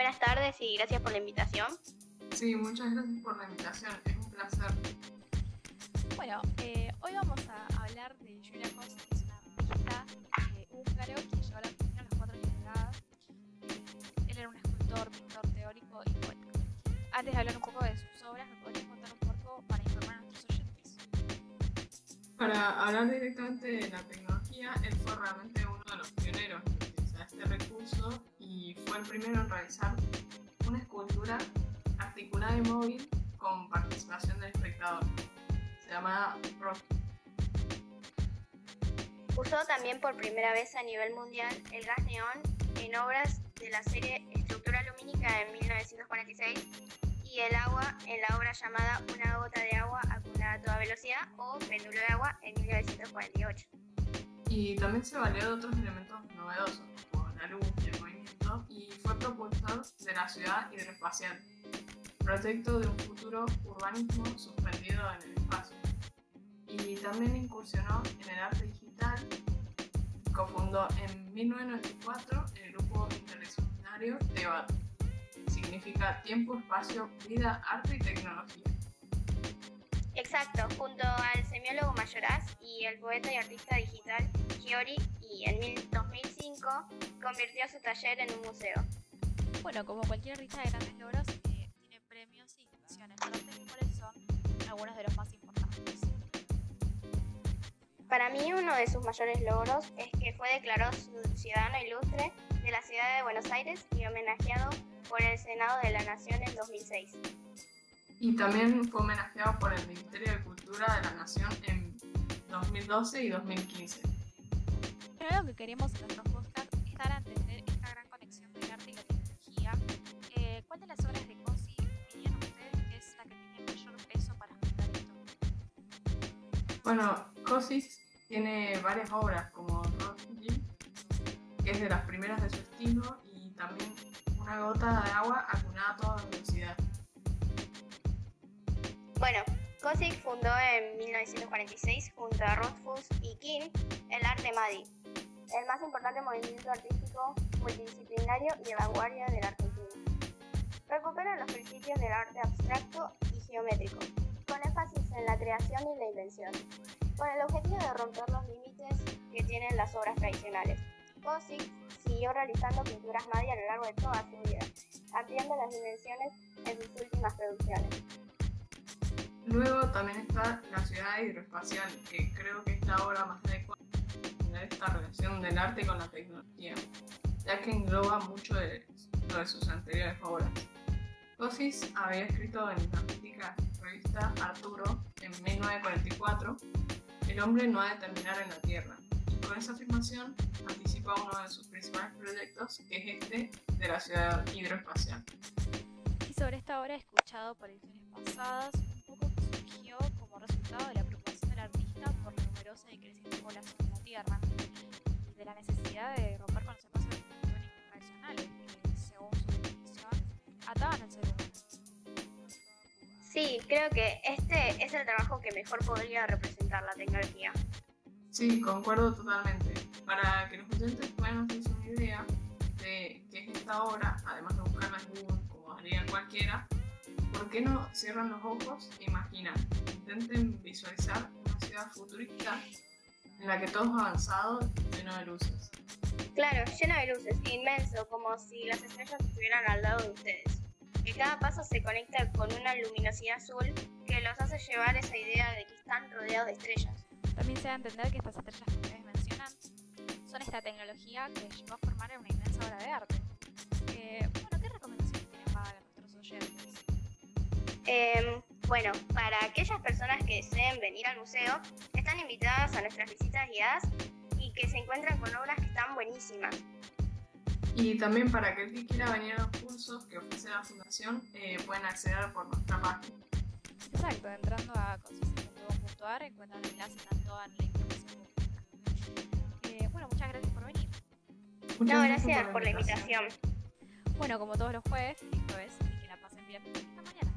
Buenas tardes y gracias por la invitación. Sí, muchas gracias por la invitación, es un placer. Bueno, eh, hoy vamos a hablar de Julia Kost, que es una artista eh, húngaro que llegó a la Argentina a los cuatro años de edad. Eh, él era un escultor, pintor teórico y poeta. Antes de hablar un poco de sus obras, ¿me podrías contar un poco para informar a nuestros oyentes? Para hablar directamente de la tecnología, él fue realmente uno de los pioneros en utilizar este recurso y fue el primero en realizar una escultura articulada y móvil con participación del espectador. Se llama Rock. Usó también por primera vez a nivel mundial el gas neón en obras de la serie Estructura Lumínica en 1946 y el agua en la obra llamada Una gota de agua acumulada a toda velocidad o Péndulo de agua en 1948. Y también se valió de otros elementos novedosos, como la luz y el y propulsor de la ciudad hidroespacial, proyecto de un futuro urbanismo suspendido en el espacio. Y también incursionó en el arte digital, cofundó en 1994 el grupo interdisciplinario TEBAT, significa tiempo, espacio, vida, arte y tecnología. Exacto, junto al semiólogo Mayoraz y el poeta y artista digital Giori, y en 2005 convirtió su taller en un museo. Bueno, como cualquier artista de grandes logros, eh, tiene premios y distinciones. Para ustedes, ¿cuáles son algunos de los más importantes? Para mí uno de sus mayores logros es que fue declarado ciudadano ilustre de la ciudad de Buenos Aires y homenajeado por el Senado de la Nación en 2006. Y también fue homenajeado por el Ministerio de Cultura de la Nación en 2012 y 2015. Pero algo que queremos en nuestro podcast es dar a entender ¿Cuál de las obras de Cosi dirían ustedes que es la que tiene mayor peso para explicar esto? Bueno, Cosis tiene varias obras como Rocky, que es de las primeras de su estilo, y también Una gota de agua acunada a toda velocidad. Bueno, Kossig fundó en 1946 junto a Rothfuss y King el Arte Madi, el más importante movimiento artístico multidisciplinario y de vanguardia de la Argentina. Recupera los principios del arte abstracto y geométrico, con énfasis en la creación y la invención, con el objetivo de romper los límites que tienen las obras tradicionales. Kossig siguió realizando pinturas Madi a lo largo de toda su vida, ampliando las dimensiones en sus últimas producciones. Luego también está La ciudad hidroespacial, que creo que es la obra más adecuada para esta relación del arte con la tecnología, ya que engloba mucho de, de sus anteriores obras. Cosis había escrito en la mítica revista Arturo en 1944 El hombre no ha de terminar en la Tierra, y con esa afirmación anticipa uno de sus principales proyectos, que es este de la ciudad hidroespacial. Y sobre esta obra he escuchado por ediciones pasadas un poco que surgió como resultado de la preocupación del artista por la numerosa y creciente población de la Tierra de la necesidad de romper Sí, creo que este es el trabajo que mejor podría representar la tecnología. Sí, concuerdo totalmente. Para que los oyentes puedan hacerse una idea de qué es esta obra, además de buscarla en Google como haría cualquiera, ¿por qué no cierran los ojos e imaginan? Intenten visualizar una ciudad futurista en la que todo es avanzado lleno de luces. Claro, lleno de luces, inmenso, como si las estrellas estuvieran al lado de ustedes. Cada paso se conecta con una luminosidad azul que los hace llevar esa idea de que están rodeados de estrellas. También se da a entender que estas estrellas que ustedes mencionan son esta tecnología que llevó a formar una inmensa obra de arte. Eh, bueno, ¿qué recomendaciones tienen para nuestros oyentes? Eh, bueno, para aquellas personas que deseen venir al museo, están invitadas a nuestras visitas guiadas y que se encuentran con obras que están buenísimas. Y también para aquel que quiera venir a los cursos que ofrece la Fundación, eh, pueden acceder por nuestra página. Exacto, entrando a conciencia.gov.ar encuentran el enlaces a toda la información eh, bueno, muchas gracias por venir. Muchas no, gracias, por, la invitación. Bueno, como todos los jueves, y jueves, y que la pasen bien. Hasta mañana.